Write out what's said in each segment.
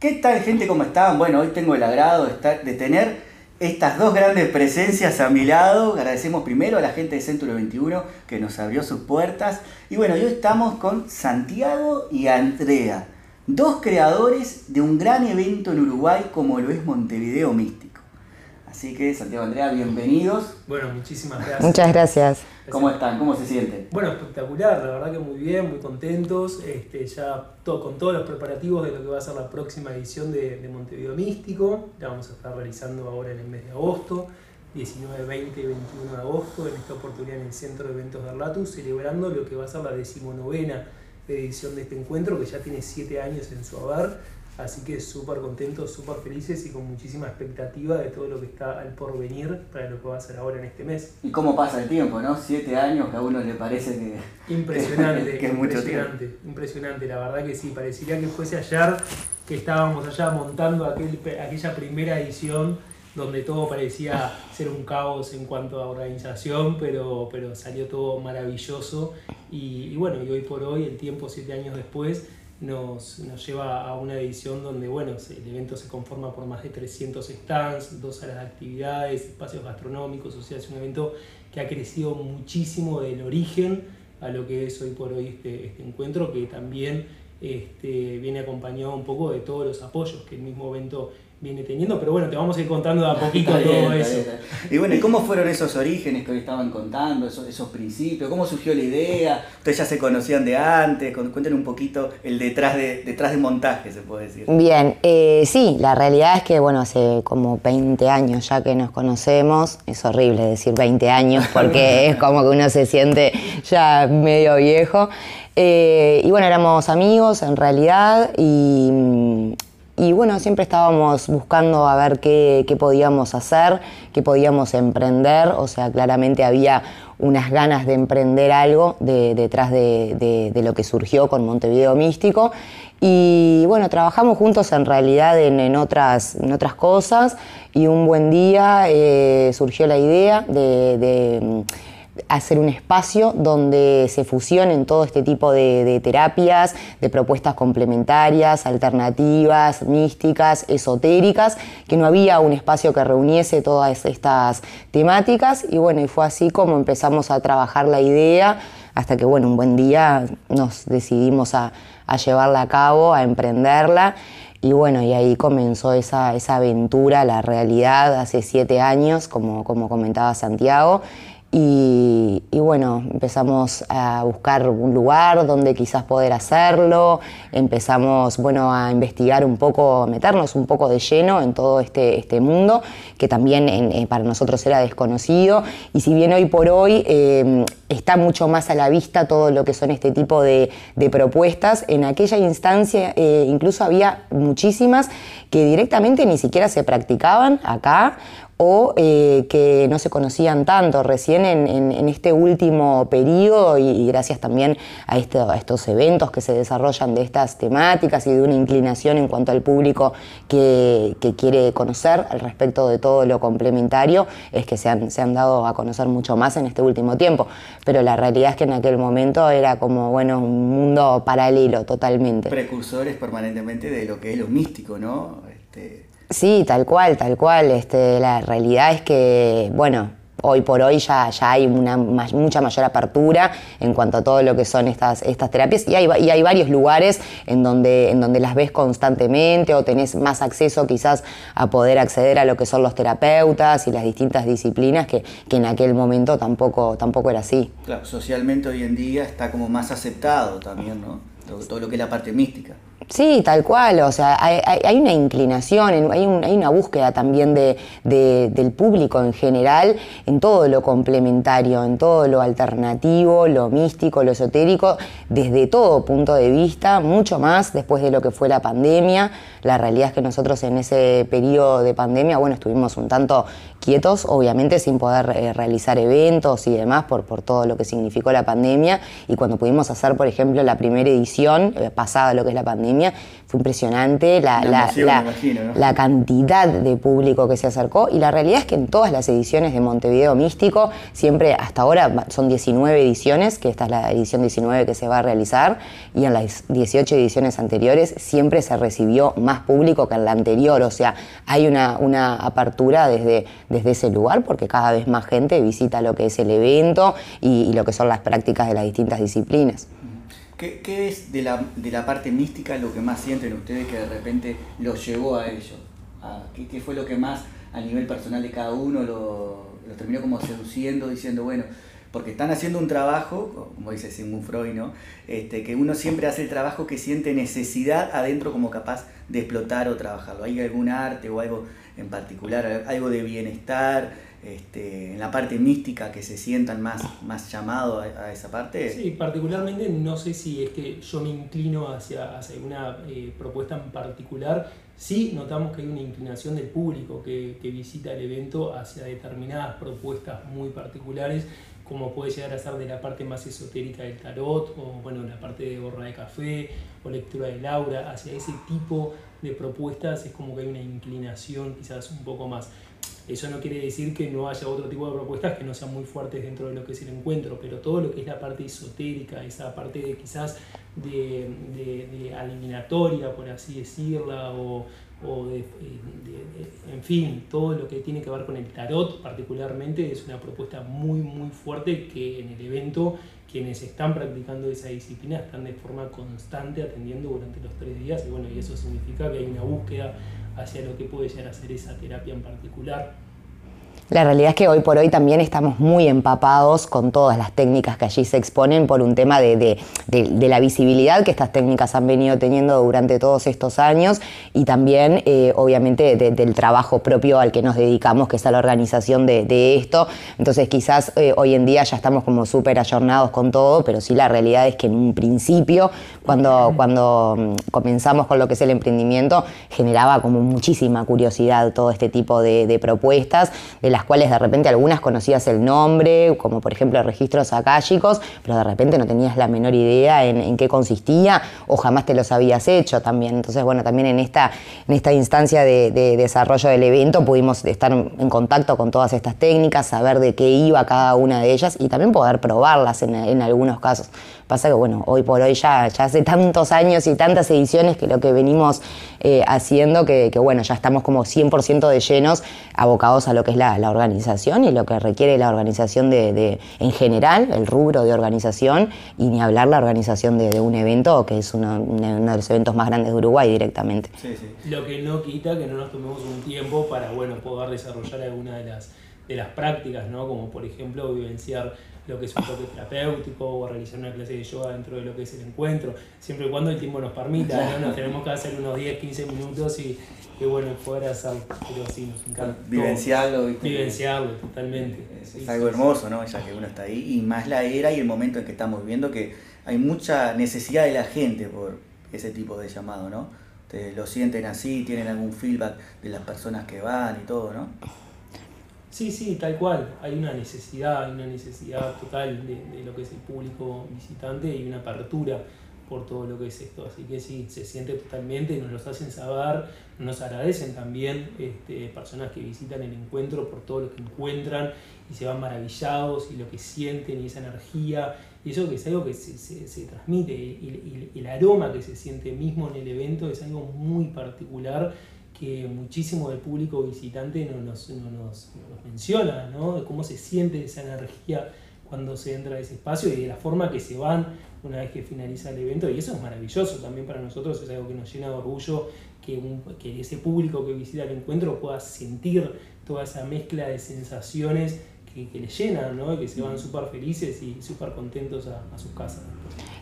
¿Qué tal gente? ¿Cómo están? Bueno, hoy tengo el agrado de, tener estas dos grandes presencias a mi lado. Agradecemos primero a la gente de Centro 21 que nos abrió sus puertas. Y bueno, hoy estamos con Santiago y Andrea, dos creadores de un gran evento en Uruguay como lo es Montevideo Místico. Así que, Santiago Andrea, bienvenidos. Bueno, muchísimas gracias. Muchas gracias. ¿Cómo están? ¿Cómo se sienten? Bueno, espectacular, la verdad que muy bien, muy contentos. Este, ya todo, con todos los preparativos de lo que va a ser la próxima edición de, Montevideo Místico. La vamos a estar realizando ahora en el mes de agosto, 19, 20 y 21 de agosto, en esta oportunidad en el Centro de Eventos de Arlatus, celebrando lo que va a ser la decimonovena edición de este encuentro, que ya tiene 7 años en su haber Así que súper contentos, súper felices y con muchísima expectativa de todo lo que está al porvenir para lo que va a ser ahora en este mes. Y cómo pasa el tiempo, ¿no? Siete años que a uno le parece que. Impresionante, que, es impresionante, mucho impresionante. La verdad que sí, parecería que fuese ayer que estábamos allá montando aquel, aquella primera edición donde todo parecía ser un caos en cuanto a organización, pero, pero salió todo maravilloso. Y, y bueno, y hoy por hoy, el tiempo, siete años después, nos, nos, lleva a una edición donde bueno, el evento se conforma por más de 300 stands, dos salas de actividades, espacios gastronómicos, o sea, es un evento que ha crecido muchísimo del origen a lo que es hoy por hoy este, este encuentro, que también este, viene acompañado un poco de todos los apoyos que el mismo evento viene teniendo, pero bueno, te vamos a ir contando de a poquito todo eso. Y bueno, ¿y cómo fueron esos orígenes que hoy estaban contando, esos, esos principios? ¿Cómo surgió la idea? ¿Ustedes ya se conocían de antes? Cuéntenos un poquito el detrás de, detrás de montaje, se puede decir. Bien, eh, sí, la realidad es que, bueno, hace como 20 años ya que nos conocemos, es horrible decir 20 años porque es como que uno se siente ya medio viejo. Eh, y bueno, éramos amigos en realidad y y bueno, siempre estábamos buscando a ver qué, podíamos hacer, qué podíamos emprender, o sea, claramente había unas ganas de emprender algo detrás de, lo que surgió con Montevideo Místico. Y bueno, trabajamos juntos en realidad en, otras, en otras cosas y un buen día eh, surgió la idea de hacer un espacio donde se fusionen todo este tipo de, terapias, de propuestas complementarias, alternativas, místicas, esotéricas, que no había un espacio que reuniese todas estas temáticas y bueno, y fue así como empezamos a trabajar la idea hasta que bueno, un buen día nos decidimos a, llevarla a cabo, a emprenderla. Y bueno, y ahí comenzó esa, esa aventura, la realidad, hace siete años, como, como comentaba Santiago. Y, bueno, empezamos a buscar un lugar donde quizás poder hacerlo, empezamos bueno, a investigar un poco, meternos un poco de lleno en todo este, este mundo, que también eh, para nosotros era desconocido. Y si bien hoy por hoy eh, está mucho más a la vista todo lo que son este tipo de, propuestas, en aquella instancia eh, incluso había muchísimas que directamente ni siquiera se practicaban acá o eh, que no se conocían tanto. Recién en, este último periodo, y, gracias también a, estos eventos que se desarrollan de estas temáticas y de una inclinación en cuanto al público que, quiere conocer al respecto de todo lo complementario, es que se han, se han, dado a conocer mucho más en este último tiempo. Pero la realidad es que en aquel momento era como, bueno, un mundo paralelo totalmente. Precursores permanentemente de lo que es lo místico, ¿no? Este, Sí, tal cual, tal cual. Este, la realidad es que, bueno, hoy por hoy ya, ya hay una mucha mayor apertura en cuanto a todo lo que son estas, estas terapias y hay, y hay varios lugares en donde, las ves constantemente o tenés más acceso quizás a poder acceder a lo que son los terapeutas y las distintas disciplinas que, que en aquel momento tampoco, tampoco era así. Claro, socialmente hoy en día está como más aceptado también, ¿no? todo lo que es la parte mística. Sí, tal cual, o sea, hay, una inclinación, hay, una búsqueda también de, del público en general en todo lo complementario, en todo lo alternativo, lo místico, lo esotérico, desde todo punto de vista, mucho más después de lo que fue la pandemia. La realidad es que nosotros en ese periodo de pandemia, bueno, estuvimos un tanto quietos, obviamente sin poder eh, realizar eventos y demás por, por todo lo que significó la pandemia. Y cuando pudimos hacer, por ejemplo, la primera edición, eh, pasada lo que es la pandemia, pandemia, fue impresionante la, la, cantidad de público que se acercó. Y la realidad es que en todas las ediciones de Montevideo Místico, siempre hasta ahora son 19 ediciones, que esta es la edición 19 que se va a realizar, y en las 18 ediciones anteriores siempre se recibió más público que en la anterior, o sea, hay una, una apertura desde, desde ese lugar porque cada vez más gente visita lo que es el evento y, y lo que son las prácticas de las distintas disciplinas. ¿Qué, es de la, de la, parte mística lo que más sienten ustedes que de repente los llevó a ello? ¿qué, fue lo que más a nivel personal de cada uno lo, terminó como seduciendo, diciendo, bueno, porque están haciendo un trabajo, como dice Sigmund Freud, ¿no? Este, que uno siempre hace el trabajo que siente necesidad adentro como capaz de explotar o trabajarlo. ¿Hay algún arte o algo en particular, algo de bienestar? Este, en la parte mística que se sientan más, más llamados a, esa parte? Sí, particularmente no sé si es que yo me inclino hacia, hacia una eh, propuesta en particular. Sí notamos que hay una inclinación del público que, que visita el evento hacia determinadas propuestas muy particulares como puede llegar a ser de la parte más esotérica del tarot, o bueno, la parte de borra de café, o lectura de Laura, hacia ese tipo de propuestas es como que hay una inclinación quizás un poco más. Eso no quiere decir que no haya otro tipo de propuestas que no sean muy fuertes dentro de lo que es el encuentro, pero todo lo que es la parte esotérica, esa parte de quizás de, de, eliminatoria, por así decirla, o, de, en fin, todo lo que tiene que ver con el tarot particularmente es una propuesta muy, muy fuerte que en el evento quienes están practicando esa disciplina están de forma constante atendiendo durante los tres días y bueno, y eso significa que hay una búsqueda hacia lo que puede llegar a ser esa terapia en particular. La realidad es que hoy por hoy también estamos muy empapados con todas las técnicas que allí se exponen por un tema de, la visibilidad que estas técnicas han venido teniendo durante todos estos años y también eh, obviamente del trabajo propio al que nos dedicamos, que es a la organización de, esto. Entonces quizás eh, hoy en día ya estamos como súper ayornados con todo, pero sí la realidad es que en un principio, cuando, cuando mm, comenzamos con lo que es el emprendimiento, generaba como muchísima curiosidad todo este tipo de, propuestas, de las las cuales de repente algunas conocías el nombre, como por ejemplo registros akáshicos, pero de repente no tenías la menor idea en, qué consistía o jamás te los habías hecho también. Entonces, bueno, también en esta, en esta instancia de, desarrollo del evento pudimos estar en contacto con todas estas técnicas, saber de qué iba cada una de ellas y también poder probarlas en, algunos casos. Pasa que, bueno, hoy por hoy ya, ya hace tantos años y tantas ediciones que lo que venimos eh, haciendo, que, bueno, ya estamos como 100% de llenos abocados a lo que es la organización y lo que requiere la organización de, en general, el rubro de organización, y ni hablar la organización de, un evento que es uno, de los eventos más grandes de Uruguay directamente. Lo que no quita que no nos tomemos un tiempo para bueno, poder desarrollar alguna de las, de las prácticas, ¿no? como por ejemplo vivenciar lo que es un toque terapéutico o realizar una clase de yoga dentro de lo que es el encuentro, siempre y cuando el tiempo nos permita, ¿no? nos tenemos que hacer unos 10, 15 minutos y, y bueno, poder hacerlo, pero sí, nos encanta. Vivenciarlo, Vivenciarlo, totalmente. Es, algo hermoso, ¿no? Ya que uno está ahí, y más la era y el momento en que estamos viendo que hay mucha necesidad de la gente por ese tipo de llamado, ¿no? Ustedes lo sienten así, tienen algún feedback de las personas que van y todo, ¿no? Sí, sí, tal cual. Hay una necesidad, hay una necesidad total de, lo que es el público visitante y una apertura por todo lo que es esto. Así que sí, se siente totalmente, nos los hacen saber, nos agradecen también este, personas que visitan el encuentro por todo lo que encuentran y se van maravillados y lo que sienten y esa energía. Y eso que es algo que se, se, transmite el aroma que se siente mismo en el evento es algo muy particular que muchísimo del público visitante no nos, nos, menciona, ¿no? De cómo se siente esa energía cuando se entra a ese espacio y de la forma que se van una vez que finaliza el evento. Y eso es maravilloso también para nosotros, es algo que nos llena de orgullo que, que ese público que visita el encuentro pueda sentir toda esa mezcla de sensaciones que, que les llenan, ¿no? Y que se van súper felices y súper contentos a, a sus casas.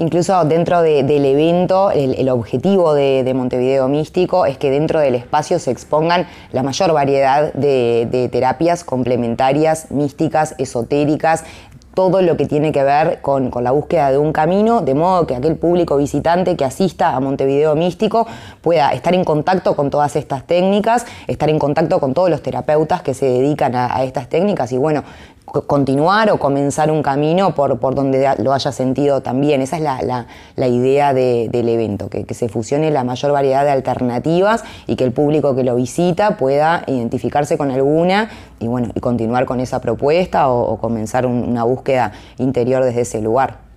Incluso dentro del evento, el, objetivo de, Montevideo Místico es que dentro del espacio se expongan la mayor variedad de, terapias complementarias, místicas, esotéricas, todo lo que tiene que ver con, la búsqueda de un camino, de modo que aquel público visitante que asista a Montevideo Místico pueda estar en contacto con todas estas técnicas, estar en contacto con todos los terapeutas que se dedican a, a estas técnicas. Y bueno, continuar o comenzar un camino por, por donde lo haya sentido también. Esa es la, la, idea del evento, que, que, se fusione la mayor variedad de alternativas y que el público que lo visita pueda identificarse con alguna y, bueno, y continuar con esa propuesta o, comenzar una búsqueda interior desde ese lugar.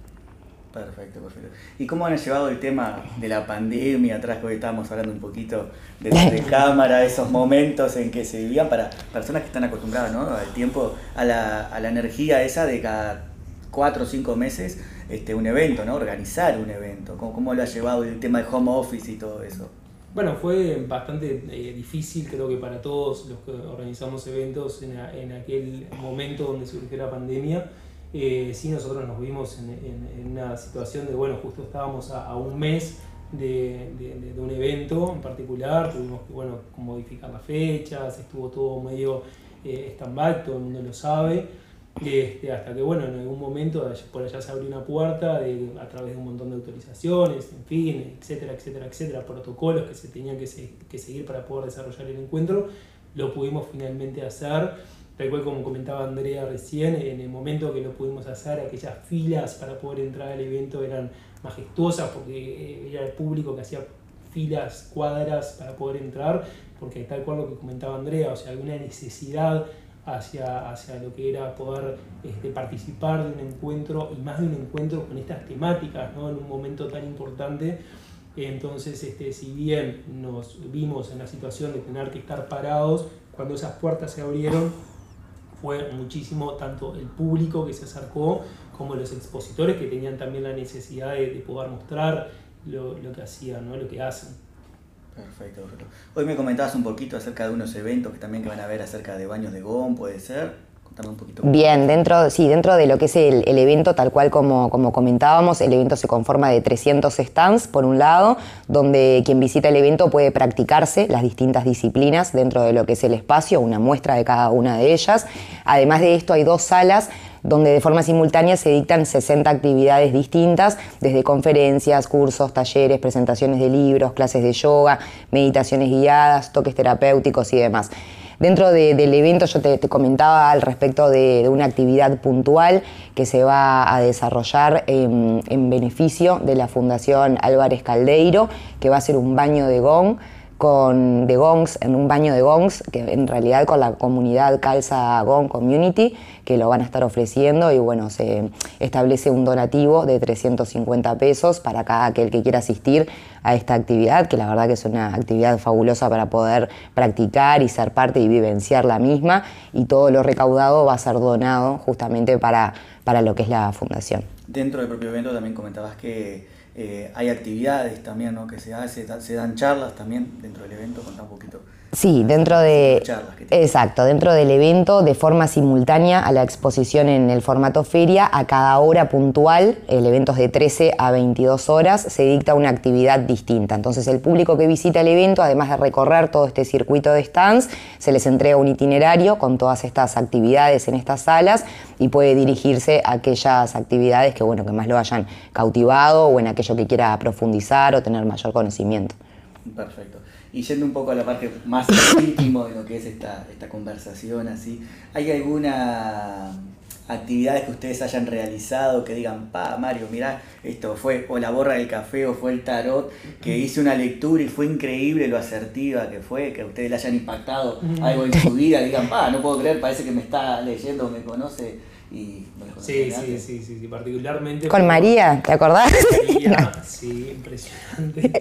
Perfecto, perfecto. ¿Y cómo han llevado el tema de la pandemia atrás, que hoy estábamos hablando un poquito de, de cámara, esos momentos en que se vivían para personas que están acostumbradas ¿no? al tiempo, a la, a la energía esa de cada cuatro o cinco meses este, un evento, ¿no? organizar un evento? ¿Cómo, ¿Cómo, lo ha llevado el tema de home office y todo eso? Bueno, fue bastante eh, difícil, creo que para todos los que organizamos eventos en, en aquel momento donde surgió la pandemia. Eh, sí, nosotros nos vimos en, en, una situación de, bueno, justo estábamos a, un mes de, de, un evento en particular, tuvimos que, bueno, modificar las fechas, estuvo todo medio eh, stand-by, todo el mundo lo sabe, este, hasta que, bueno, en algún momento por allá se abrió una puerta a través de un montón de autorizaciones, en fin, etcétera, etcétera, etcétera, protocolos que se tenían que, que seguir para poder desarrollar el encuentro, lo pudimos finalmente hacer Tal cual como comentaba Andrea recién, en el momento que lo pudimos hacer, aquellas filas para poder entrar al evento eran majestuosas porque eh, era el público que hacía filas, cuadras para poder entrar, porque tal cual lo que comentaba Andrea, o sea, alguna necesidad hacia, hacia lo que era poder este, participar de un encuentro y más de un encuentro con estas temáticas, ¿no? en un momento tan importante. Entonces, este, si bien nos vimos en la situación de tener que estar parados, cuando esas puertas se abrieron, fue muchísimo tanto el público que se acercó como los expositores que tenían también la necesidad de, poder mostrar lo, que hacían, ¿no? lo que hacen. Perfecto, perfecto. Hoy me comentabas un poquito acerca de unos eventos que también van a ver acerca de baños de GOM, puede ser. Bien, dentro, sí, dentro de lo que es el, evento, tal cual como, como, comentábamos, el evento se conforma de 300 stands, por un lado, donde quien visita el evento puede practicarse las distintas disciplinas dentro de lo que es el espacio, una muestra de cada una de ellas. Además de esto, hay dos salas donde de forma simultánea se dictan 60 actividades distintas, desde conferencias, cursos, talleres, presentaciones de libros, clases de yoga, meditaciones guiadas, toques terapéuticos y demás. Dentro del evento yo te, comentaba al respecto de, una actividad puntual que se va a desarrollar en, en beneficio de la Fundación Álvarez Caldeiro, que va a ser un baño de gong con, de gongs, en un baño de gongs, que en realidad con la comunidad Calza Gong Community, que lo van a estar ofreciendo y bueno, se establece un donativo de 350 pesos para cada aquel que quiera asistir a esta actividad, que la verdad que es una actividad fabulosa para poder practicar y ser parte y vivenciar la misma y todo lo recaudado va a ser donado justamente para, para lo que es la fundación. Dentro del propio evento también comentabas que eh, hay actividades también ¿no? que se hace, se dan charlas también dentro del evento, contá un poquito. Sí, dentro de... Exacto, dentro del evento de forma simultánea a la exposición en el formato feria, a cada hora puntual, el evento es de 13 a 22 horas, se dicta una actividad distinta. Entonces el público que visita el evento, además de recorrer todo este circuito de stands, se les entrega un itinerario con todas estas actividades en estas salas y puede dirigirse a aquellas actividades que, bueno, que más lo hayan cautivado o en aquello que quiera profundizar o tener mayor conocimiento. Perfecto. Y yendo un poco a la parte más íntimo de lo que es esta, esta conversación, así, ¿hay alguna actividades que ustedes hayan realizado que digan, pa, Mario, mira esto fue o la borra del café o fue el tarot, que hice una lectura y fue increíble lo asertiva que fue, que a ustedes le hayan impactado algo en su vida, digan, pa, no puedo creer, parece que me está leyendo, me conoce y sí, sí, sí, sí, particularmente. Con María, ¿te acordás? María, sí, impresionante.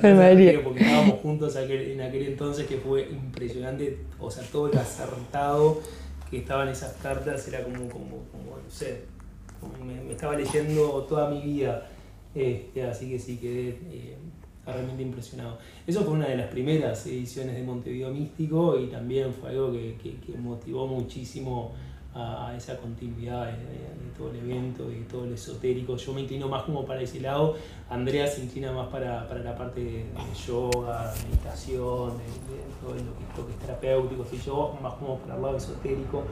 Con María. Porque estábamos juntos en aquel entonces que fue impresionante, o sea, todo el acertado que estaban esas cartas era como, como, como no sé, me, estaba leyendo toda mi vida, este, así que sí, quedé eh, realmente impresionado. Eso fue una de las primeras ediciones de Montevideo Místico y también fue algo que, que, que motivó muchísimo a, esa continuidad de, todo el evento y todo el esotérico. Yo me inclino más como para ese lado, Andrea se inclina más para, para la parte de, yoga, meditación, de, todo lo que, es terapéutico, y yo más como para el lado esotérico,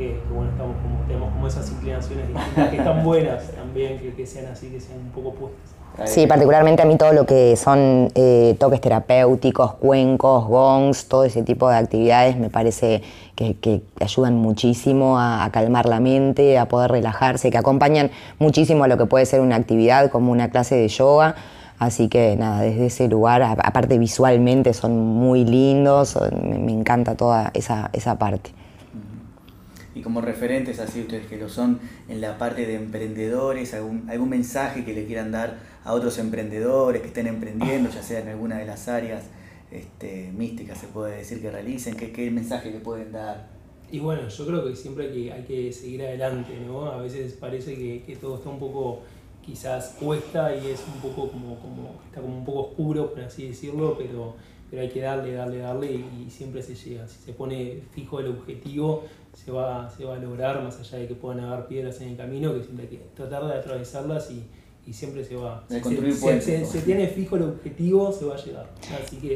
que, bueno, estamos como, tenemos como esas inclinaciones distintas que están buenas también, que, que sean así, que sean un poco puestas. Sí, particularmente a mí todo lo que son eh, toques terapéuticos, cuencos, gongs, todo ese tipo de actividades me parece que, ayudan muchísimo a, calmar la mente, a poder relajarse, que acompañan muchísimo a lo que puede ser una actividad como una clase de yoga. Así que nada, desde ese lugar, aparte visualmente son muy lindos, me, encanta toda esa, esa parte y como referentes así ustedes que lo son en la parte de emprendedores, algún, algún mensaje que le quieran dar a otros emprendedores que estén emprendiendo, ya sea en alguna de las áreas este, místicas se puede decir que realicen, ¿qué, qué mensaje le pueden dar? Y bueno, yo creo que siempre hay que, hay que seguir adelante, ¿no? A veces parece que, que, todo está un poco, quizás cuesta y es un poco como, como, está como un poco oscuro, por así decirlo, pero, pero hay que darle, darle, darle y, siempre se llega. Si se pone fijo el objetivo, se va, se va a lograr, más allá de que puedan haber piedras en el camino, que siempre hay que tratar de atravesarlas y, y siempre se va. Se, se, tiene fijo el objetivo, se va a llegar.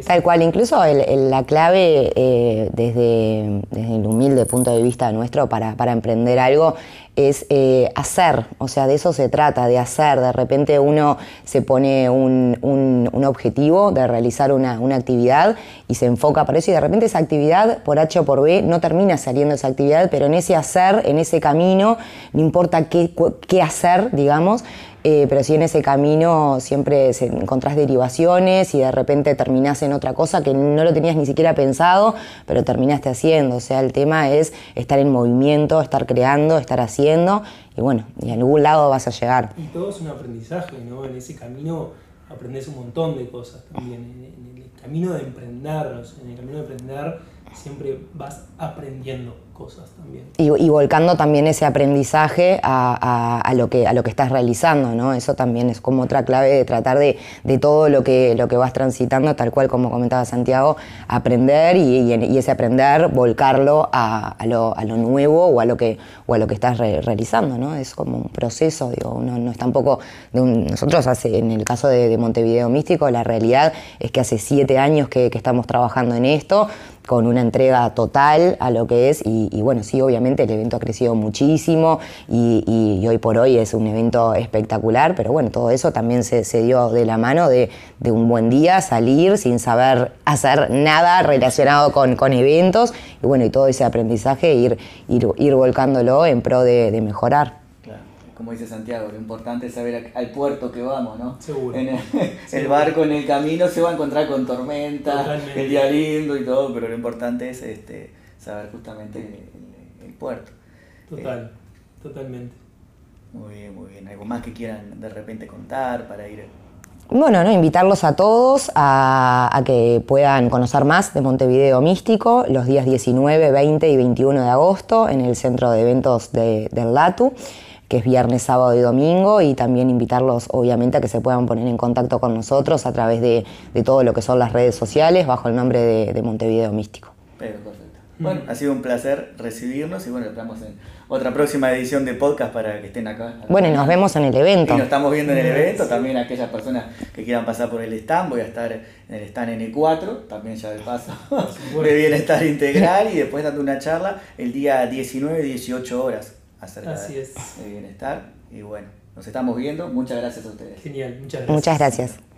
Tal cual, incluso la clave eh, desde, desde, el humilde punto de vista nuestro para, para emprender algo es eh, hacer, o sea, de eso se trata, de hacer. De repente uno se pone un, un, objetivo de realizar una, una, actividad y se enfoca para eso y de repente esa actividad, por H o por B, no termina saliendo esa actividad, pero en ese hacer, en ese camino, no importa qué, qué hacer, digamos, eh, pero si en ese camino siempre encontrás derivaciones y de repente terminás en otra cosa que no lo tenías ni siquiera pensado, pero terminaste haciendo. O sea, el tema es estar en movimiento, estar creando, estar haciendo y bueno, y a algún lado vas a llegar. Y todo es un aprendizaje, ¿no? En ese camino aprendes un montón de cosas también. En, el camino de emprender, en el camino de emprender siempre vas aprendiendo cosas también. Y, volcando también ese aprendizaje a, lo que, a lo que estás realizando, ¿no? Eso también es como otra clave de tratar de, de todo lo que, lo que vas transitando, tal cual como comentaba Santiago, aprender y, ese aprender, volcarlo a, lo, a, lo, nuevo o a lo que, o a lo que estás realizando, ¿no? Es como un proceso, digo, no, no es tampoco... De un, nosotros hace, en el caso de, de, Montevideo Místico, la realidad es que hace siete años que estamos trabajando en esto, con una entrega total a lo que es y, bueno, sí, obviamente el evento ha crecido muchísimo y, hoy por hoy es un evento espectacular, pero bueno, todo eso también se, dio de la mano de, un buen día, salir sin saber hacer nada relacionado con, con eventos y bueno, y todo ese aprendizaje ir, ir, ir volcándolo en pro de mejorar como dice Santiago, lo importante es saber al puerto que vamos, ¿no? Seguro. En el, barco en el camino se va a encontrar con tormenta, el día lindo y todo, pero lo importante es este, saber justamente el, puerto. Total, eh, totalmente. Muy bien, muy bien. ¿Algo más que quieran de repente contar para ir? Bueno, no, invitarlos a todos a, que puedan conocer más de Montevideo Místico los días 19, 20 y 21 de agosto en el centro de eventos de, del LATU que es viernes, sábado y domingo, y también invitarlos obviamente a que se puedan poner en contacto con nosotros a través de, todo lo que son las redes sociales bajo el nombre de, Montevideo Místico. perfecto. Bueno, ha sido un placer recibirnos y bueno, estamos en otra próxima edición de podcast para que estén acá. Bueno, y nos vemos en el evento. Y nos estamos viendo en el evento, también aquellas personas que quieran pasar por el stand, voy a estar en el stand N4, también ya de paso, de bienestar integral y después dando una charla el día 19, 18 horas acerca Así es. de bienestar. Y bueno, nos estamos viendo. Muchas gracias a ustedes. Genial, muchas gracias. Muchas gracias.